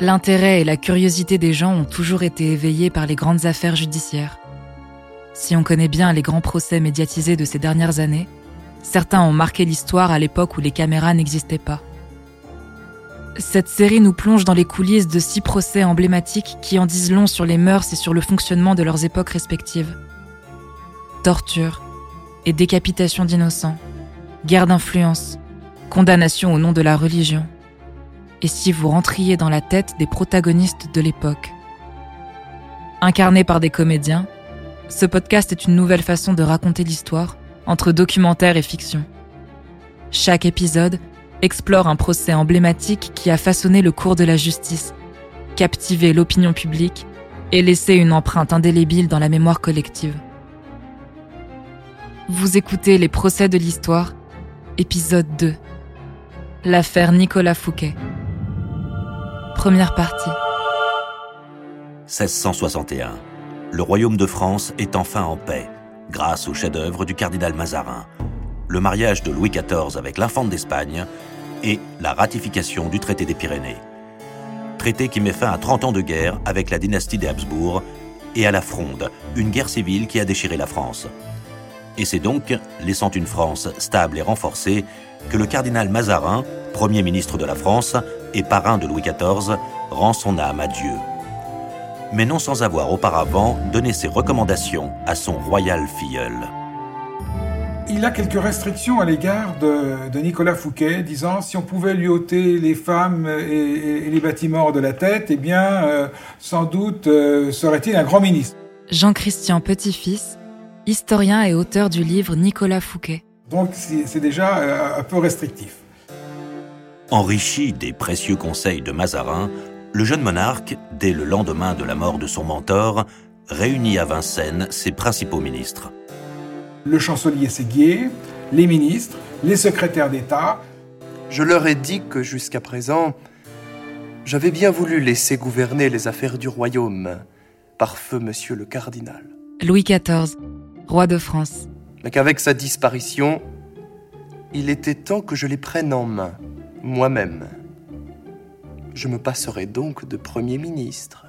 L'intérêt et la curiosité des gens ont toujours été éveillés par les grandes affaires judiciaires. Si on connaît bien les grands procès médiatisés de ces dernières années, certains ont marqué l'histoire à l'époque où les caméras n'existaient pas. Cette série nous plonge dans les coulisses de six procès emblématiques qui en disent long sur les mœurs et sur le fonctionnement de leurs époques respectives. Torture et décapitation d'innocents, guerre d'influence, condamnation au nom de la religion. Et si vous rentriez dans la tête des protagonistes de l'époque Incarnés par des comédiens, ce podcast est une nouvelle façon de raconter l'histoire entre documentaire et fiction. Chaque épisode explore un procès emblématique qui a façonné le cours de la justice, captivé l'opinion publique et laissé une empreinte indélébile dans la mémoire collective. Vous écoutez Les procès de l'histoire, épisode 2. L'affaire Nicolas Fouquet. Première partie. 1661. Le royaume de France est enfin en paix, grâce au chef-d'œuvre du cardinal Mazarin, le mariage de Louis XIV avec l'infante d'Espagne et la ratification du traité des Pyrénées. Traité qui met fin à 30 ans de guerre avec la dynastie des Habsbourg et à la Fronde, une guerre civile qui a déchiré la France. Et c'est donc, laissant une France stable et renforcée, que le cardinal Mazarin, Premier ministre de la France et parrain de Louis XIV, rend son âme à Dieu. Mais non sans avoir auparavant donné ses recommandations à son royal filleul il a quelques restrictions à l'égard de, Nicolas Fouquet, disant si on pouvait lui ôter les femmes et, les bâtiments de la tête, eh bien, euh, sans doute euh, serait-il un grand ministre. Jean-Christian Petit-Fils, historien et auteur du livre Nicolas Fouquet. Donc c'est déjà euh, un peu restrictif. Enrichi des précieux conseils de Mazarin, le jeune monarque, dès le lendemain de la mort de son mentor, réunit à Vincennes ses principaux ministres le chancelier Séguier, les ministres, les secrétaires d'État. Je leur ai dit que jusqu'à présent, j'avais bien voulu laisser gouverner les affaires du royaume par feu monsieur le cardinal. Louis XIV, roi de France. Mais qu'avec sa disparition, il était temps que je les prenne en main, moi-même. Je me passerai donc de Premier ministre.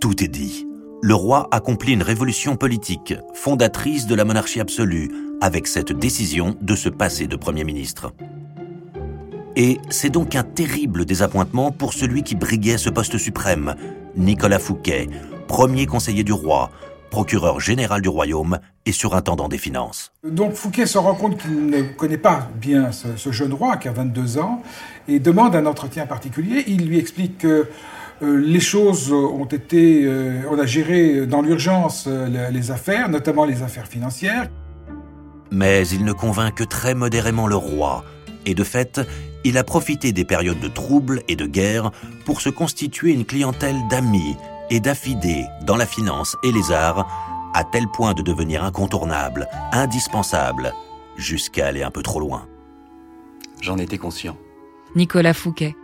Tout est dit le roi accomplit une révolution politique, fondatrice de la monarchie absolue, avec cette décision de se passer de Premier ministre. Et c'est donc un terrible désappointement pour celui qui briguait ce poste suprême, Nicolas Fouquet, premier conseiller du roi, procureur général du royaume et surintendant des finances. Donc Fouquet se rend compte qu'il ne connaît pas bien ce, ce, jeune roi qui a 22 ans et demande un entretien particulier. Il lui explique que euh, les choses ont été, euh, on a géré dans l'urgence euh, les affaires, notamment les affaires financières. Mais il ne convainc que très modérément le roi, et de fait, il a profité des périodes de troubles et de guerre pour se constituer une clientèle d'amis et d'affidés dans la finance et les arts, à tel point de devenir incontournable, indispensable, jusqu'à aller un peu trop loin. J'en étais conscient. Nicolas Fouquet,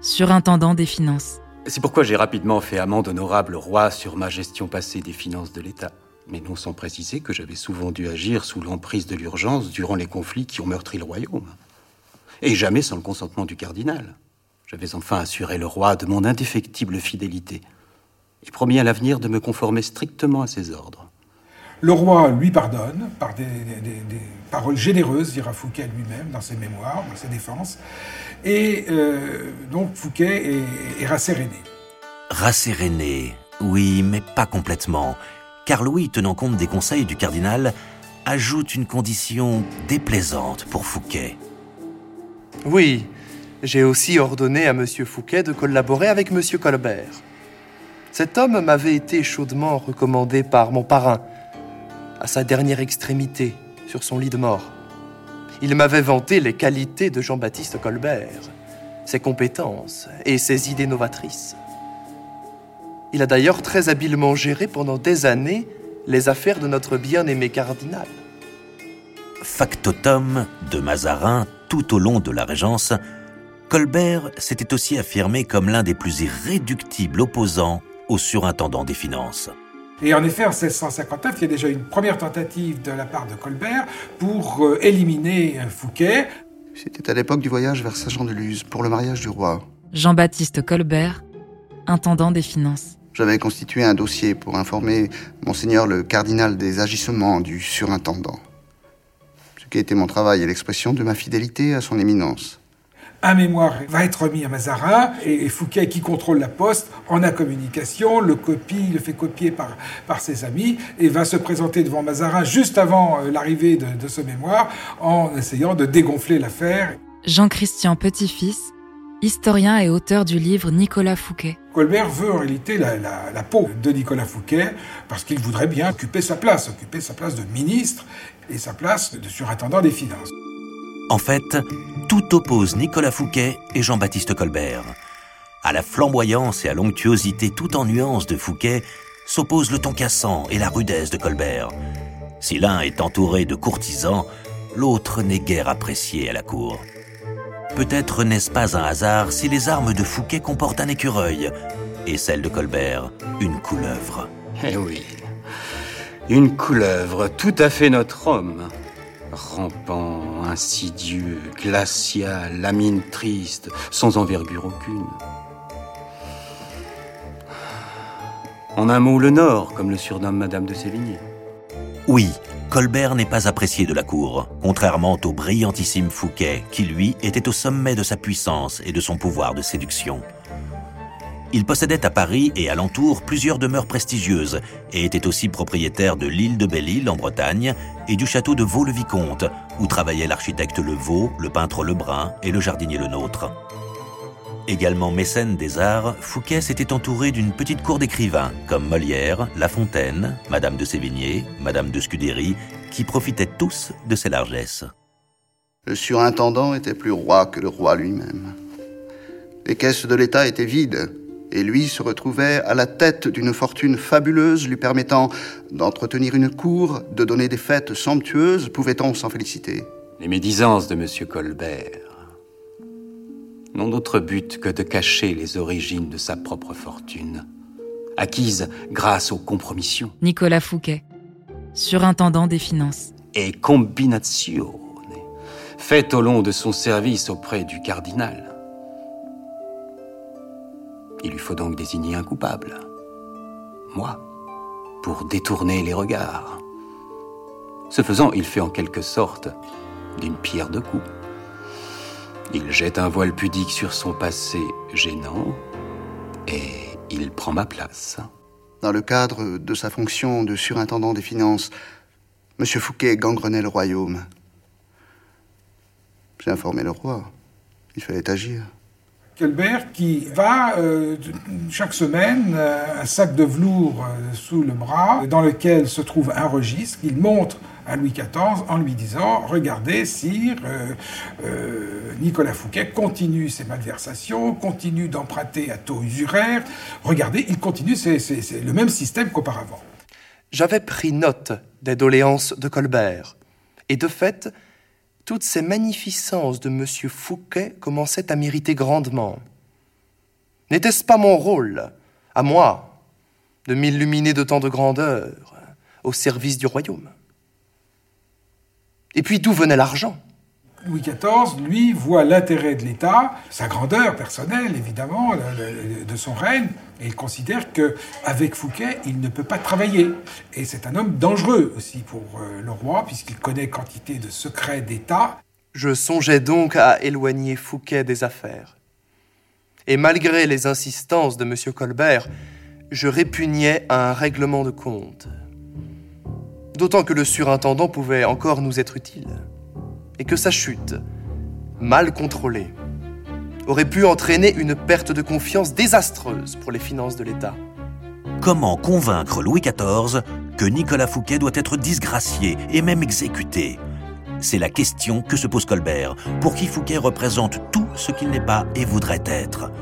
surintendant des finances. C'est pourquoi j'ai rapidement fait amende honorable au roi sur ma gestion passée des finances de l'État. Mais non sans préciser que j'avais souvent dû agir sous l'emprise de l'urgence durant les conflits qui ont meurtri le royaume. Et jamais sans le consentement du cardinal. J'avais enfin assuré le roi de mon indéfectible fidélité et promis à l'avenir de me conformer strictement à ses ordres. Le roi lui pardonne par des, paroles généreuses, dira Fouquet lui-même dans ses mémoires, dans ses défenses. Et euh, donc Fouquet est, est rasséréné. Rasséréné, oui, mais pas complètement. Car Louis, tenant compte des conseils du cardinal, ajoute une condition déplaisante pour Fouquet. Oui, j'ai aussi ordonné à M. Fouquet de collaborer avec M. Colbert. Cet homme m'avait été chaudement recommandé par mon parrain, à sa dernière extrémité, sur son lit de mort. Il m'avait vanté les qualités de Jean-Baptiste Colbert, ses compétences et ses idées novatrices. Il a d'ailleurs très habilement géré pendant des années les affaires de notre bien-aimé cardinal. Factotum de Mazarin tout au long de la Régence, Colbert s'était aussi affirmé comme l'un des plus irréductibles opposants au surintendant des finances. Et en effet, en 1659, il y a déjà une première tentative de la part de Colbert pour euh, éliminer Fouquet. C'était à l'époque du voyage vers Saint-Jean-de-Luz pour le mariage du roi. Jean-Baptiste Colbert, intendant des finances. J'avais constitué un dossier pour informer monseigneur le cardinal des agissements du surintendant. Ce qui était mon travail est l'expression de ma fidélité à son éminence. Un mémoire va être remis à Mazarin et Fouquet, qui contrôle la poste, en a communication, le copie, le fait copier par, par ses amis et va se présenter devant Mazarin juste avant euh, l'arrivée de, de ce mémoire en essayant de dégonfler l'affaire. Jean-Christian Petit-Fils, historien et auteur du livre Nicolas Fouquet. Colbert veut en réalité la, la, la peau de Nicolas Fouquet parce qu'il voudrait bien occuper sa place, occuper sa place de ministre et sa place de surintendant des finances. En fait, tout oppose Nicolas Fouquet et Jean-Baptiste Colbert. À la flamboyance et à l'onctuosité tout en nuances de Fouquet s'oppose le ton cassant et la rudesse de Colbert. Si l'un est entouré de courtisans, l'autre n'est guère apprécié à la cour. Peut-être n'est-ce pas un hasard si les armes de Fouquet comportent un écureuil et celles de Colbert une couleuvre. Eh oui, une couleuvre, tout à fait notre homme. Rampant, insidieux, glacial, la mine triste, sans envergure aucune. En un mot, le Nord, comme le surnomme Madame de Sévigné. Oui, Colbert n'est pas apprécié de la cour, contrairement au brillantissime Fouquet, qui lui était au sommet de sa puissance et de son pouvoir de séduction. Il possédait à Paris et alentour plusieurs demeures prestigieuses et était aussi propriétaire de l'île de Belle-Île en Bretagne et du château de Vaux-le-Vicomte, où travaillaient l'architecte Le Vaux, le peintre Lebrun et le jardinier Le Nôtre. Également mécène des arts, Fouquet s'était entouré d'une petite cour d'écrivains comme Molière, La Fontaine, Madame de Sévigné, Madame de Scudéry, qui profitaient tous de ses largesses. Le surintendant était plus roi que le roi lui-même. Les caisses de l'État étaient vides, et lui se retrouvait à la tête d'une fortune fabuleuse lui permettant d'entretenir une cour, de donner des fêtes somptueuses, pouvait-on s'en féliciter? Les médisances de M. Colbert n'ont d'autre but que de cacher les origines de sa propre fortune, acquise grâce aux compromissions. Nicolas Fouquet, surintendant des finances. Et combinazione, faites au long de son service auprès du cardinal. Il lui faut donc désigner un coupable. Moi, pour détourner les regards. Ce faisant, il fait en quelque sorte d'une pierre deux coups. Il jette un voile pudique sur son passé gênant et il prend ma place. Dans le cadre de sa fonction de surintendant des finances, M. Fouquet gangrenait le royaume. J'ai informé le roi. Il fallait agir. Colbert qui va euh, chaque semaine euh, un sac de velours euh, sous le bras dans lequel se trouve un registre qu'il montre à Louis XIV en lui disant Regardez, sire, Nicolas Fouquet continue ses malversations, continue d'emprunter à taux usuraire. Regardez, il continue, c'est le même système qu'auparavant. J'avais pris note des doléances de Colbert. Et de fait, toutes ces magnificences de M. Fouquet commençaient à m'irriter grandement. N'était-ce pas mon rôle, à moi, de m'illuminer de tant de grandeur au service du royaume? Et puis d'où venait l'argent? Louis XIV, lui, voit l'intérêt de l'État, sa grandeur personnelle, évidemment, de son règne, et il considère que avec Fouquet, il ne peut pas travailler. Et c'est un homme dangereux aussi pour euh, le roi, puisqu'il connaît quantité de secrets d'État. Je songeais donc à éloigner Fouquet des affaires. Et malgré les insistances de M. Colbert, je répugnais à un règlement de compte. D'autant que le surintendant pouvait encore nous être utile et que sa chute, mal contrôlée, aurait pu entraîner une perte de confiance désastreuse pour les finances de l'État. Comment convaincre Louis XIV que Nicolas Fouquet doit être disgracié et même exécuté? C'est la question que se pose Colbert, pour qui Fouquet représente tout ce qu'il n'est pas et voudrait être.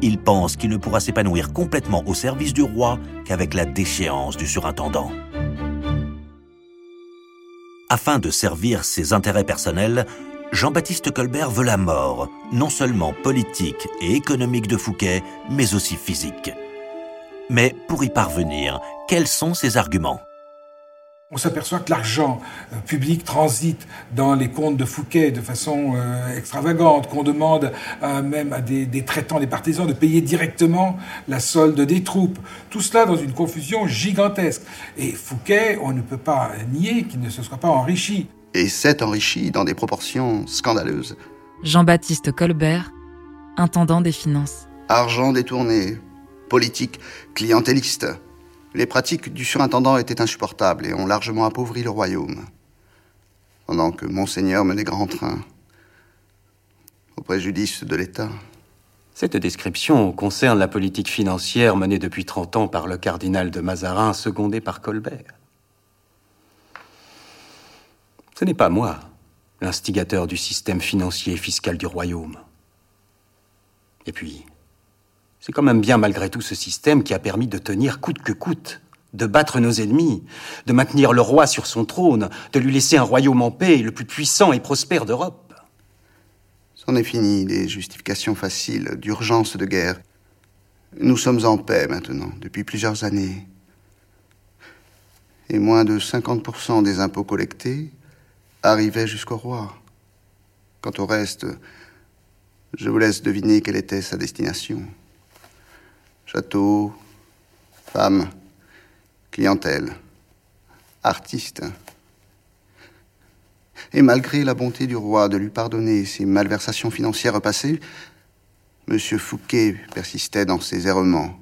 Il pense qu'il ne pourra s'épanouir complètement au service du roi qu'avec la déchéance du surintendant. Afin de servir ses intérêts personnels, Jean-Baptiste Colbert veut la mort, non seulement politique et économique de Fouquet, mais aussi physique. Mais pour y parvenir, quels sont ses arguments? On s'aperçoit que l'argent euh, public transite dans les comptes de Fouquet de façon euh, extravagante, qu'on demande même à des, des, traitants, des partisans de payer directement la solde des troupes. Tout cela dans une confusion gigantesque. Et Fouquet, on ne peut pas nier qu'il ne se soit pas enrichi. Et s'est enrichi dans des proportions scandaleuses. Jean-Baptiste Colbert, intendant des finances. Argent détourné, politique clientéliste les pratiques du surintendant étaient insupportables et ont largement appauvri le royaume. Pendant que Monseigneur menait grand train, au préjudice de l'État. Cette description concerne la politique financière menée depuis 30 ans par le cardinal de Mazarin, secondé par Colbert. Ce n'est pas moi, l'instigateur du système financier et fiscal du royaume. Et puis, c'est quand même bien malgré tout ce système qui a permis de tenir coûte que coûte, de battre nos ennemis, de maintenir le roi sur son trône, de lui laisser un royaume en paix, le plus puissant et prospère d'Europe. C'en est fini des justifications faciles d'urgence de guerre. Nous sommes en paix maintenant, depuis plusieurs années. Et moins de 50% des impôts collectés arrivaient jusqu'au roi. Quant au reste, je vous laisse deviner quelle était sa destination. Château, femmes, clientèle, artistes. Et malgré la bonté du roi de lui pardonner ses malversations financières passées, M. Fouquet persistait dans ses errements.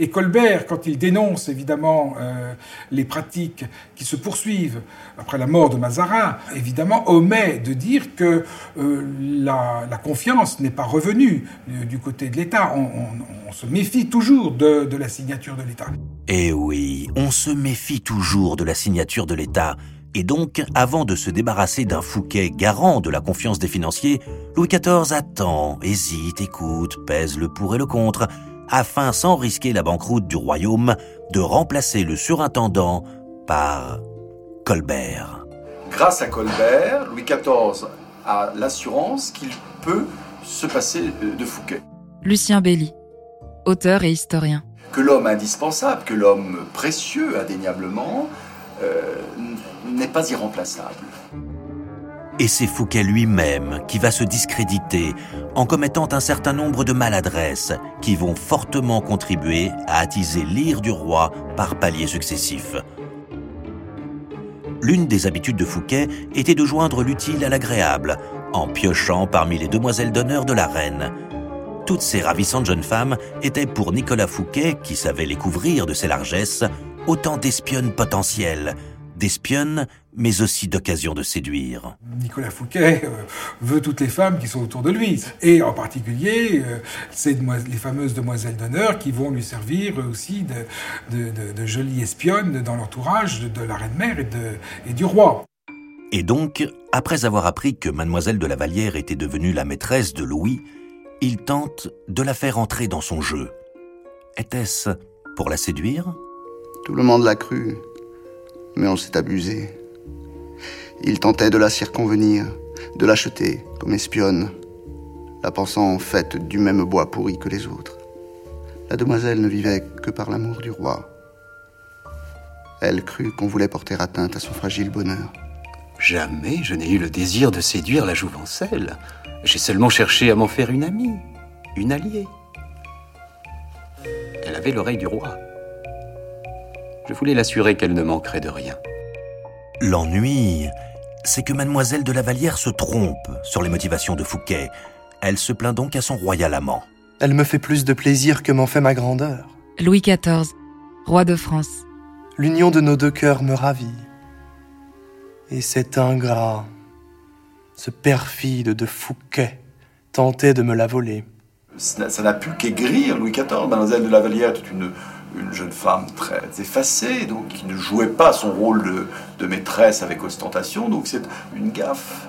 Et Colbert, quand il dénonce évidemment euh, les pratiques qui se poursuivent après la mort de Mazarin, évidemment omet de dire que euh, la, confiance n'est pas revenue euh, du côté de l'État. On, se méfie toujours de, de la signature de l'État. Eh oui, on se méfie toujours de la signature de l'État. Et donc, avant de se débarrasser d'un Fouquet garant de la confiance des financiers, Louis XIV attend, hésite, écoute, pèse le pour et le contre, afin, sans risquer la banqueroute du royaume, de remplacer le surintendant par Colbert. Grâce à Colbert, Louis XIV a l'assurance qu'il peut se passer de Fouquet. Lucien Belli, auteur et historien. Que l'homme indispensable, que l'homme précieux, indéniablement, euh, n'est pas irremplaçable. Et c'est Fouquet lui-même qui va se discréditer en commettant un certain nombre de maladresses qui vont fortement contribuer à attiser l'ire du roi par paliers successifs. L'une des habitudes de Fouquet était de joindre l'utile à l'agréable, en piochant parmi les demoiselles d'honneur de la reine. Toutes ces ravissantes jeunes femmes étaient pour Nicolas Fouquet, qui savait les couvrir de ses largesses, autant d'espionnes potentielles, d'espionnes, mais aussi d'occasion de séduire. Nicolas Fouquet euh, veut toutes les femmes qui sont autour de lui, et en particulier euh, c'est les fameuses demoiselles d'honneur qui vont lui servir aussi de, jolies espionnes dans l'entourage de, la reine-mère et, et du roi. Et donc, après avoir appris que mademoiselle de la Vallière était devenue la maîtresse de Louis, il tente de la faire entrer dans son jeu. Était-ce pour la séduire? Tout le monde l'a cru mais on s'est abusé. Il tentait de la circonvenir, de l'acheter comme espionne, la pensant faite du même bois pourri que les autres. La demoiselle ne vivait que par l'amour du roi. Elle crut qu'on voulait porter atteinte à son fragile bonheur. Jamais je n'ai eu le désir de séduire la jouvencelle. J'ai seulement cherché à m'en faire une amie, une alliée. Elle avait l'oreille du roi. Je voulais l'assurer qu'elle ne manquerait de rien. L'ennui, c'est que mademoiselle de la Vallière se trompe sur les motivations de Fouquet. Elle se plaint donc à son royal amant. Elle me fait plus de plaisir que m'en fait ma grandeur. Louis XIV, roi de France. L'union de nos deux cœurs me ravit. Et cet ingrat, ce perfide de Fouquet, tentait de me la voler. Ça n'a pu qu'aigrir Louis XIV. Mademoiselle de la Vallière est une une jeune femme très effacée, donc qui ne jouait pas son rôle de, maîtresse avec ostentation, donc c'est une gaffe.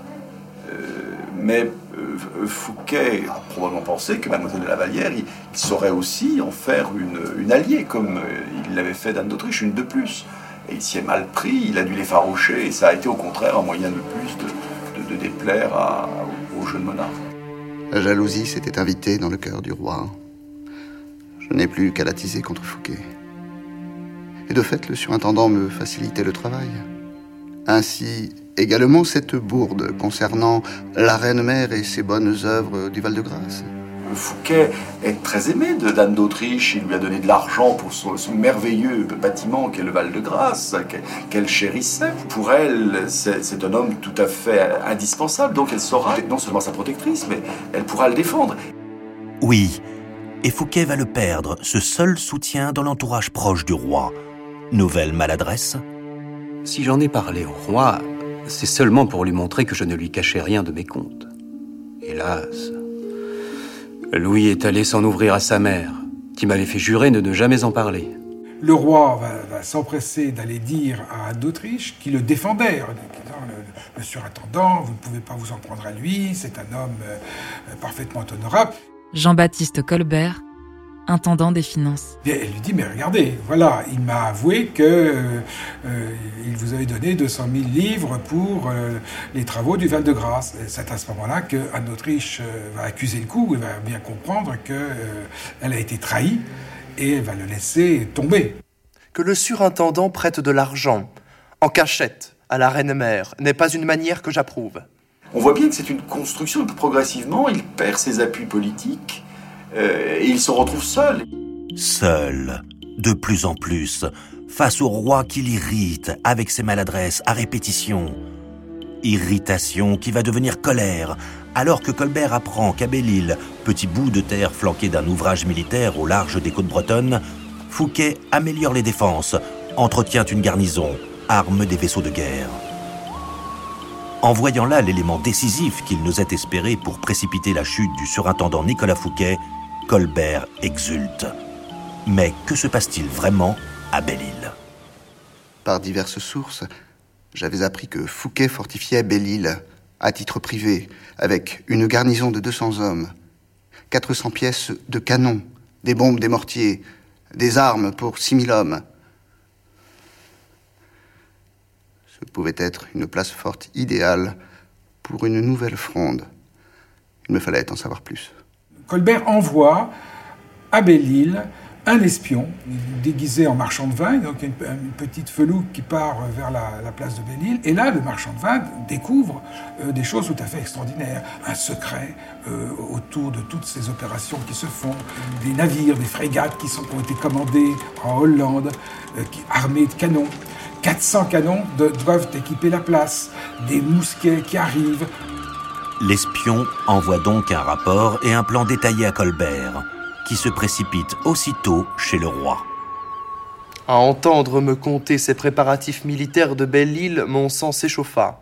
Euh, mais euh, Fouquet a probablement pensé que Mademoiselle de la Vallière, il, saurait aussi en faire une, alliée, comme euh, il l'avait fait d'Anne d'Autriche, une de plus. Et il s'y est mal pris, il a dû l'effaroucher, et ça a été au contraire un moyen de plus de, déplaire à, au jeune monarque. La jalousie s'était invitée dans le cœur du roi. Je n'ai plus qu'à l'attiser contre Fouquet. Et de fait, le surintendant me facilitait le travail. Ainsi, également cette bourde concernant la reine-mère et ses bonnes œuvres du Val-de-Grâce. Fouquet est très aimé de d'Anne d'Autriche. Il lui a donné de l'argent pour son, merveilleux bâtiment qu'est le Val-de-Grâce, qu'elle chérissait. Pour elle, c'est un homme tout à fait indispensable. Donc elle saura non seulement sa protectrice, mais elle pourra le défendre. Oui, et Fouquet va le perdre, ce seul soutien dans l'entourage proche du roi. Nouvelle maladresse? Si j'en ai parlé au roi, c'est seulement pour lui montrer que je ne lui cachais rien de mes comptes. Hélas, Louis est allé s'en ouvrir à sa mère, qui m'avait fait jurer de ne jamais en parler. Le roi va, s'empresser d'aller dire à Anne d'Autriche qui le défendait, le, le, surintendant, vous ne pouvez pas vous en prendre à lui, c'est un homme euh, parfaitement honorable. Jean-Baptiste Colbert, intendant des finances. elle lui dit, mais regardez, voilà, il m'a avoué que euh, il vous avait donné 200 000 livres pour euh, les travaux du Val-de-Grâce. C'est à ce moment-là que Anne d'Autriche euh, va accuser le coup et va bien comprendre qu'elle a été trahie et elle va le laisser tomber. Que le surintendant prête de l'argent en cachette à la reine-mère n'est pas une manière que j'approuve. On voit bien que c'est une construction, progressivement, il perd ses appuis politiques euh, et il se retrouve seul. Seul, de plus en plus, face au roi qui l'irrite avec ses maladresses à répétition. Irritation qui va devenir colère, alors que Colbert apprend qu'à Belle-Île, petit bout de terre flanqué d'un ouvrage militaire au large des côtes bretonnes, Fouquet améliore les défenses, entretient une garnison, arme des vaisseaux de guerre. En voyant là l'élément décisif qu'il nous est espéré pour précipiter la chute du surintendant Nicolas Fouquet, Colbert exulte. Mais que se passe-t-il vraiment à Belle-Île Par diverses sources, j'avais appris que Fouquet fortifiait Belle-Île à titre privé, avec une garnison de 200 hommes, 400 pièces de canon, des bombes, des mortiers, des armes pour 6000 hommes, pouvait être une place forte idéale pour une nouvelle fronde. Il me fallait en savoir plus. Colbert envoie à Belle-Île un espion déguisé en marchand de vin, donc une, petite felouque qui part vers la, place de Belle-Île. Et là, le marchand de vin découvre euh, des choses tout à fait extraordinaires. Un secret euh, autour de toutes ces opérations qui se font. Des navires, des frégates qui, sont, ont été commandés en Hollande, euh, armés de canons. 400 canons doivent équiper la place, des mousquets qui arrivent. L'espion envoie donc un rapport et un plan détaillé à Colbert, qui se précipite aussitôt chez le roi. À entendre me conter ces préparatifs militaires de Belle-Île, mon sang s'échauffa.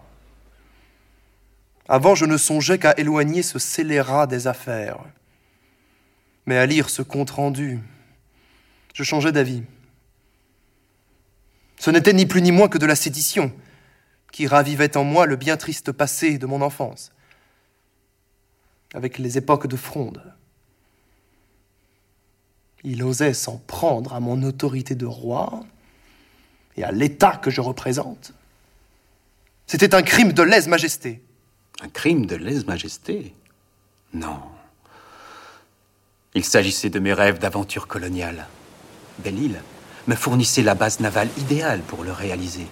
Avant, je ne songeais qu'à éloigner ce scélérat des affaires. Mais à lire ce compte-rendu, je changeais d'avis. Ce n'était ni plus ni moins que de la sédition, qui ravivait en moi le bien triste passé de mon enfance, avec les époques de fronde. Il osait s'en prendre à mon autorité de roi et à l'État que je représente. C'était un crime de lèse-majesté. Un crime de lèse-majesté? Non. Il s'agissait de mes rêves d'aventure coloniale. Belle-Île me fournissait la base navale idéale pour le réaliser.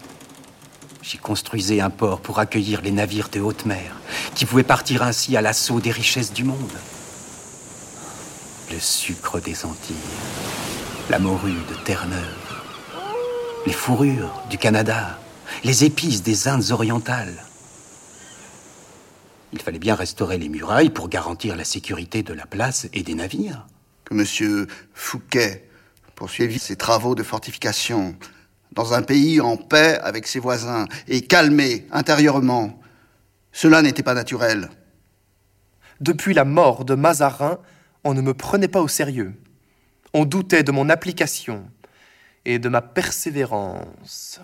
J'y construisais un port pour accueillir les navires de haute mer, qui pouvaient partir ainsi à l'assaut des richesses du monde. Le sucre des Antilles, la morue de Terre-Neuve, les fourrures du Canada, les épices des Indes orientales. Il fallait bien restaurer les murailles pour garantir la sécurité de la place et des navires. Que Monsieur Fouquet poursuivit ses travaux de fortification dans un pays en paix avec ses voisins et calmé intérieurement. Cela n'était pas naturel. Depuis la mort de Mazarin, on ne me prenait pas au sérieux. On doutait de mon application et de ma persévérance.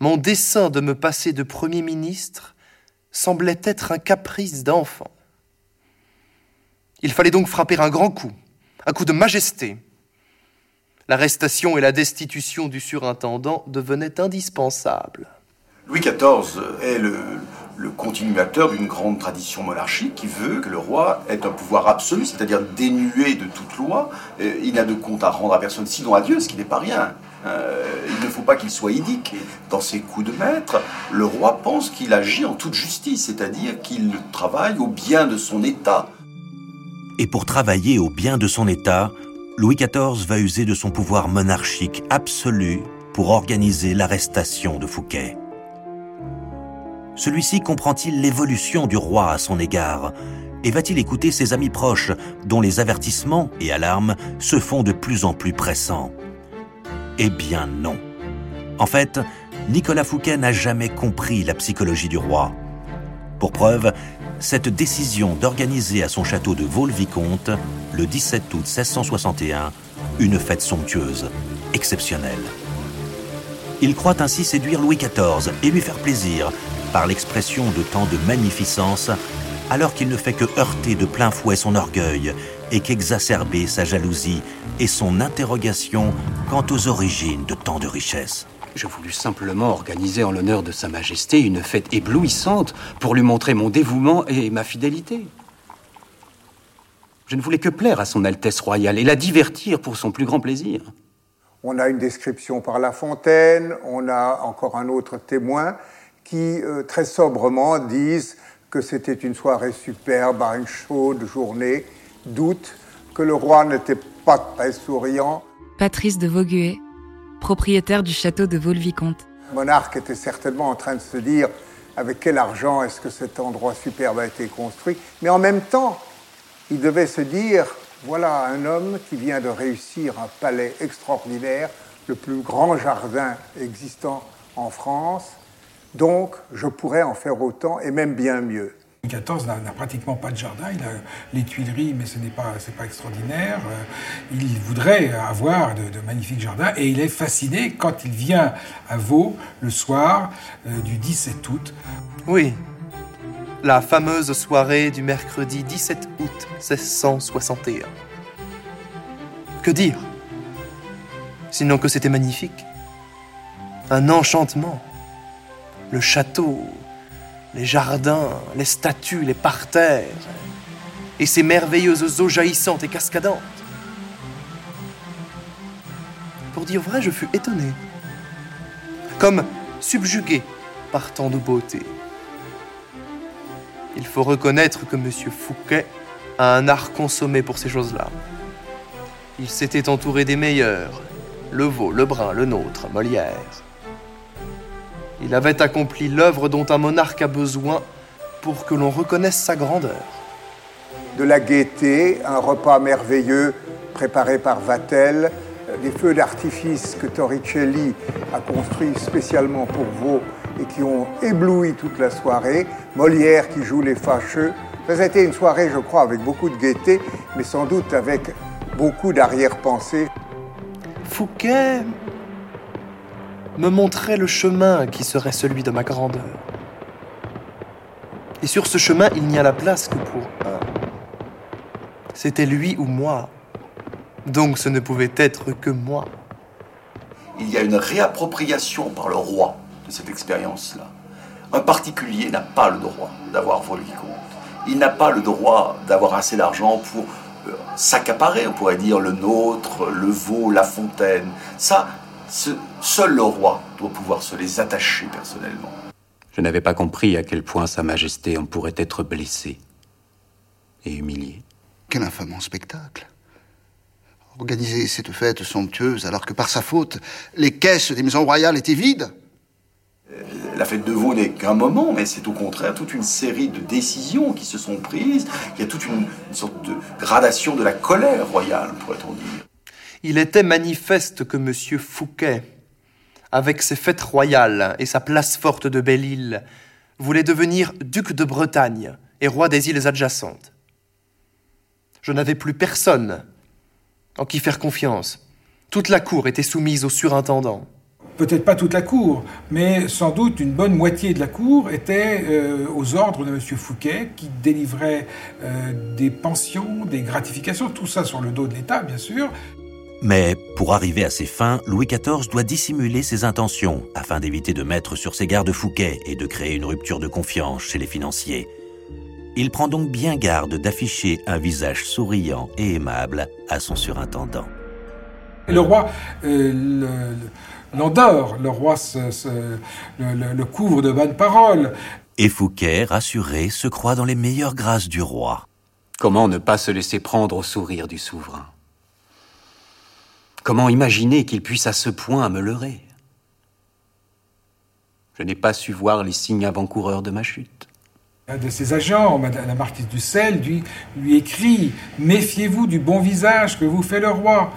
Mon dessein de me passer de Premier ministre semblait être un caprice d'enfant. Il fallait donc frapper un grand coup, un coup de majesté, L'arrestation et la destitution du surintendant devenaient indispensables. Louis XIV est le, continuateur d'une grande tradition monarchique qui veut que le roi ait un pouvoir absolu, c'est-à-dire dénué de toute loi. Il n'a de compte à rendre à personne sinon à Dieu, ce qui n'est pas rien. Euh, il ne faut pas qu'il soit idique. Dans ses coups de maître, le roi pense qu'il agit en toute justice, c'est-à-dire qu'il travaille au bien de son État. Et pour travailler au bien de son État, Louis XIV va user de son pouvoir monarchique absolu pour organiser l'arrestation de Fouquet. Celui-ci comprend-il l'évolution du roi à son égard? Et va-t-il écouter ses amis proches dont les avertissements et alarmes se font de plus en plus pressants? Eh bien non. En fait, Nicolas Fouquet n'a jamais compris la psychologie du roi. Pour preuve, cette décision d'organiser à son château de Vaux-le-Vicomte, le 17 août 1661, une fête somptueuse, exceptionnelle. Il croit ainsi séduire Louis XIV et lui faire plaisir par l'expression de tant de magnificence, alors qu'il ne fait que heurter de plein fouet son orgueil et qu'exacerber sa jalousie et son interrogation quant aux origines de tant de richesses. Je voulus simplement organiser en l'honneur de Sa Majesté une fête éblouissante pour lui montrer mon dévouement et ma fidélité. Je ne voulais que plaire à son Altesse royale et la divertir pour son plus grand plaisir. On a une description par La Fontaine, on a encore un autre témoin qui, euh, très sobrement, disent que c'était une soirée superbe à une chaude journée d'août, que le roi n'était pas très souriant. Patrice de Vauguet, propriétaire du château de Vaux-le-Vicomte. Le monarque était certainement en train de se dire avec quel argent est-ce que cet endroit superbe a été construit, mais en même temps, il devait se dire voilà un homme qui vient de réussir un palais extraordinaire, le plus grand jardin existant en France, donc je pourrais en faire autant et même bien mieux. Louis XIV n'a pratiquement pas de jardin, il a les Tuileries, mais ce n'est pas, pas extraordinaire. Euh, il voudrait avoir de, magnifiques jardins et il est fasciné quand il vient à Vaux le soir euh, du 17 août. Oui, la fameuse soirée du mercredi 17 août 1661. Que dire? Sinon que c'était magnifique. Un enchantement. Le château, les jardins, les statues, les parterres, et ces merveilleuses eaux jaillissantes et cascadantes. Pour dire vrai, je fus étonné, comme subjugué par tant de beauté. Il faut reconnaître que M. Fouquet a un art consommé pour ces choses-là. Il s'était entouré des meilleurs, le veau, le brun, le nôtre, Molière. Il avait accompli l'œuvre dont un monarque a besoin pour que l'on reconnaisse sa grandeur. De la gaieté, un repas merveilleux préparé par Vatel, des feux d'artifice que Torricelli a construits spécialement pour vous et qui ont ébloui toute la soirée, Molière qui joue les fâcheux. Ça a été une soirée, je crois, avec beaucoup de gaieté, mais sans doute avec beaucoup d'arrière-pensée. Fouquet me montrait le chemin qui serait celui de ma grandeur. Et sur ce chemin, il n'y a la place que pour un. C'était lui ou moi. Donc ce ne pouvait être que moi. Il y a une réappropriation par le roi de cette expérience-là. Un particulier n'a pas le droit d'avoir volé compte. Il n'a pas le droit d'avoir assez d'argent pour euh, s'accaparer, on pourrait dire, le nôtre, le veau, la fontaine. Ça, seul le roi doit pouvoir se les attacher personnellement. Je n'avais pas compris à quel point Sa Majesté en pourrait être blessée et humiliée. Quel infamant spectacle Organiser cette fête somptueuse alors que par sa faute, les caisses des maisons royales étaient vides euh, la fête de Vaux n'est qu'un moment, mais c'est au contraire toute une série de décisions qui se sont prises. Il y a toute une, une sorte de gradation de la colère royale, pourrait-on dire il était manifeste que M. Fouquet, avec ses fêtes royales et sa place forte de Belle-Île, voulait devenir duc de Bretagne et roi des îles adjacentes. Je n'avais plus personne en qui faire confiance. Toute la cour était soumise au surintendant. Peut-être pas toute la cour, mais sans doute une bonne moitié de la cour était euh, aux ordres de M. Fouquet, qui délivrait euh, des pensions, des gratifications, tout ça sur le dos de l'État, bien sûr. Mais pour arriver à ses fins, Louis XIV doit dissimuler ses intentions afin d'éviter de mettre sur ses gardes Fouquet et de créer une rupture de confiance chez les financiers. Il prend donc bien garde d'afficher un visage souriant et aimable à son surintendant. Le roi euh, l'endort, le, roi le, couvre de bonnes paroles. Et Fouquet, rassuré, se croit dans les meilleures grâces du roi. Comment ne pas se laisser prendre au sourire du souverain? Comment imaginer qu'il puisse à ce point me leurrer? Je n'ai pas su voir les signes avant-coureurs de ma chute. Un de ses agents, la marquise du Sel, lui, lui écrit Méfiez-vous du bon visage que vous fait le roi.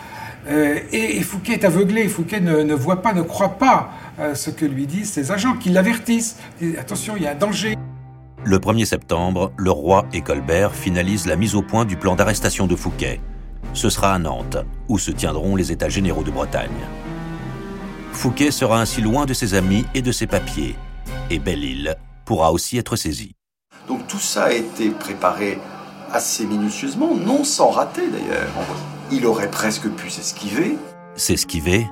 Euh, et, Fouquet est aveuglé. Fouquet ne, voit pas, ne croit pas euh, ce que lui disent ses agents, qui l'avertissent. Attention, il y a un danger. Le 1er septembre, le roi et Colbert finalisent la mise au point du plan d'arrestation de Fouquet. Ce sera à Nantes, où se tiendront les États généraux de Bretagne. Fouquet sera ainsi loin de ses amis et de ses papiers, et Belle-Île pourra aussi être saisie. Donc tout ça a été préparé assez minutieusement, non sans rater d'ailleurs. Il aurait presque pu s'esquiver. S'esquiver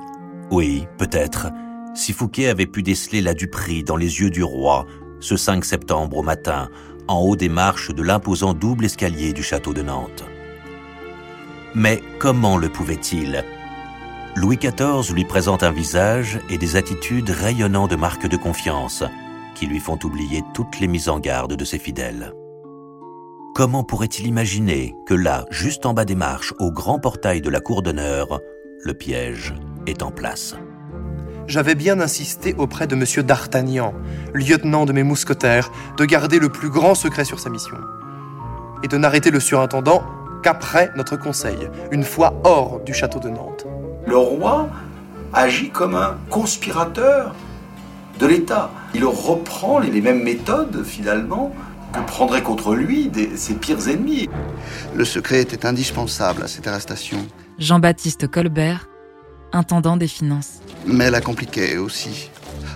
Oui, peut-être. Si Fouquet avait pu déceler la duperie dans les yeux du roi, ce 5 septembre au matin, en haut des marches de l'imposant double escalier du château de Nantes. Mais comment le pouvait-il? Louis XIV lui présente un visage et des attitudes rayonnant de marques de confiance qui lui font oublier toutes les mises en garde de ses fidèles. Comment pourrait-il imaginer que là, juste en bas des marches, au grand portail de la cour d'honneur, le piège est en place? J'avais bien insisté auprès de M. d'Artagnan, lieutenant de mes mousquetaires, de garder le plus grand secret sur sa mission, et de n'arrêter le surintendant qu'après notre conseil, une fois hors du château de Nantes. Le roi agit comme un conspirateur de l'État. Il reprend les mêmes méthodes, finalement, que prendraient contre lui ses pires ennemis. Le secret était indispensable à cette arrestation. Jean-Baptiste Colbert, intendant des finances. Mais la compliquait aussi.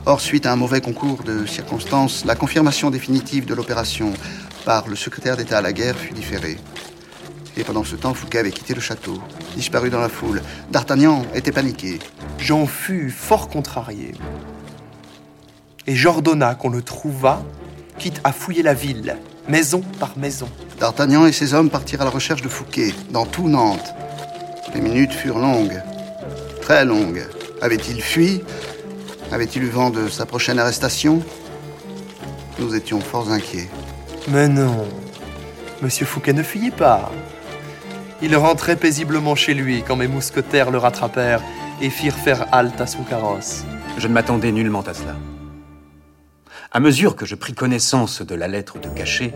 Or, suite à un mauvais concours de circonstances, la confirmation définitive de l'opération par le secrétaire d'État à la guerre fut différée. Et pendant ce temps, Fouquet avait quitté le château, disparu dans la foule. D'Artagnan était paniqué. J'en fus fort contrarié. Et j'ordonna qu'on le trouvât quitte à fouiller la ville, maison par maison. D'Artagnan et ses hommes partirent à la recherche de Fouquet, dans tout Nantes. Les minutes furent longues, très longues. Avait-il fui? Avait-il eu vent de sa prochaine arrestation? Nous étions fort inquiets. Mais non, Monsieur Fouquet ne fuyait pas. Il rentrait paisiblement chez lui quand mes mousquetaires le rattrapèrent et firent faire halte à son carrosse. Je ne m'attendais nullement à cela. À mesure que je pris connaissance de la lettre de cachet,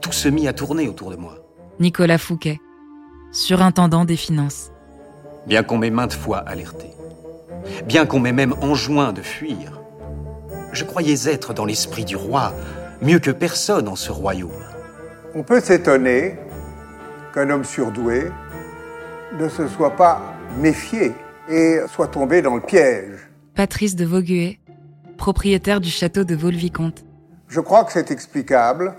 tout se mit à tourner autour de moi. Nicolas Fouquet, surintendant des finances. Bien qu'on m'ait maintes fois alerté, bien qu'on m'ait même enjoint de fuir, je croyais être dans l'esprit du roi mieux que personne en ce royaume. On peut s'étonner qu'un homme surdoué ne se soit pas méfié et soit tombé dans le piège. Patrice de Vauguet, propriétaire du château de Vaux-le-Vicomte. Je crois que c'est explicable.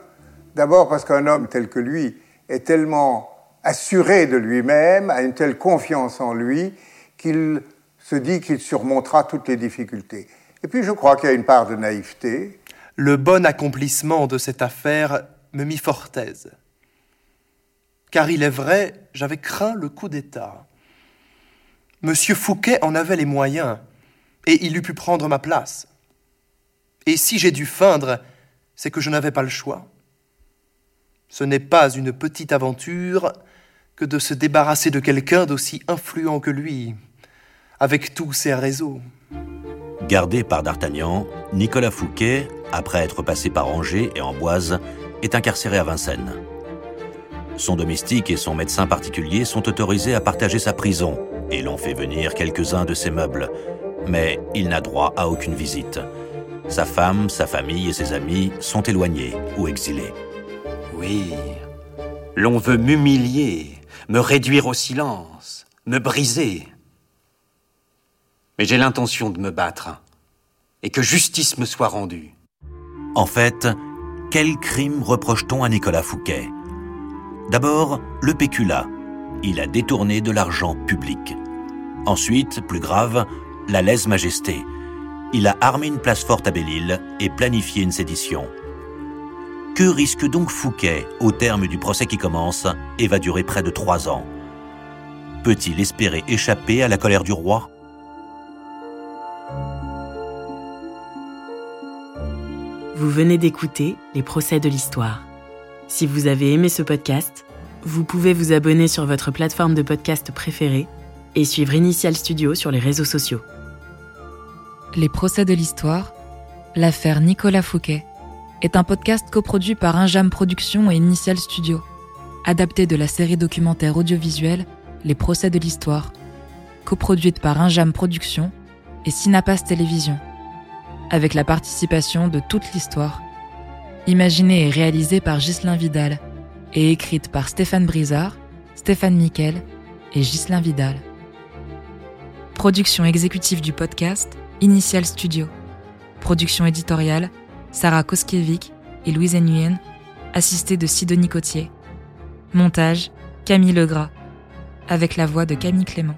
D'abord parce qu'un homme tel que lui est tellement assuré de lui-même, a une telle confiance en lui, qu'il se dit qu'il surmontera toutes les difficultés. Et puis je crois qu'il y a une part de naïveté. Le bon accomplissement de cette affaire me mit fort aise. Car il est vrai, j'avais craint le coup d'État. Monsieur Fouquet en avait les moyens, et il eût pu prendre ma place. Et si j'ai dû feindre, c'est que je n'avais pas le choix. Ce n'est pas une petite aventure que de se débarrasser de quelqu'un d'aussi influent que lui, avec tous ses réseaux. Gardé par D'Artagnan, Nicolas Fouquet, après être passé par Angers et Amboise, est incarcéré à Vincennes. Son domestique et son médecin particulier sont autorisés à partager sa prison et l'ont fait venir quelques-uns de ses meubles, mais il n'a droit à aucune visite. Sa femme, sa famille et ses amis sont éloignés ou exilés. Oui, l'on veut m'humilier, me réduire au silence, me briser. Mais j'ai l'intention de me battre et que justice me soit rendue. En fait, quel crime reproche-t-on à Nicolas Fouquet? D'abord, le péculat. Il a détourné de l'argent public. Ensuite, plus grave, la lèse-majesté il a armé une place forte à Belle-Île et planifié une sédition. Que risque donc Fouquet au terme du procès qui commence et va durer près de trois ans? Peut-il espérer échapper à la colère du roi? Vous venez d'écouter Les procès de l'histoire. Si vous avez aimé ce podcast, vous pouvez vous abonner sur votre plateforme de podcast préférée et suivre Initial Studio sur les réseaux sociaux. Les procès de l'histoire, l'affaire Nicolas Fouquet, est un podcast coproduit par Injam Productions et Initial Studio, adapté de la série documentaire audiovisuelle Les procès de l'histoire, coproduite par Injam Productions et Synapas Télévision, avec la participation de toute l'histoire, imaginée et réalisée par Ghislain Vidal et écrite par Stéphane Brizard, Stéphane Miquel et Ghislain Vidal. Production exécutive du podcast, Initial Studio. Production éditoriale, Sarah Koskiewicz et Louise Nguyen, assistée de Sidonie Cotier. Montage, Camille Legras, avec la voix de Camille Clément.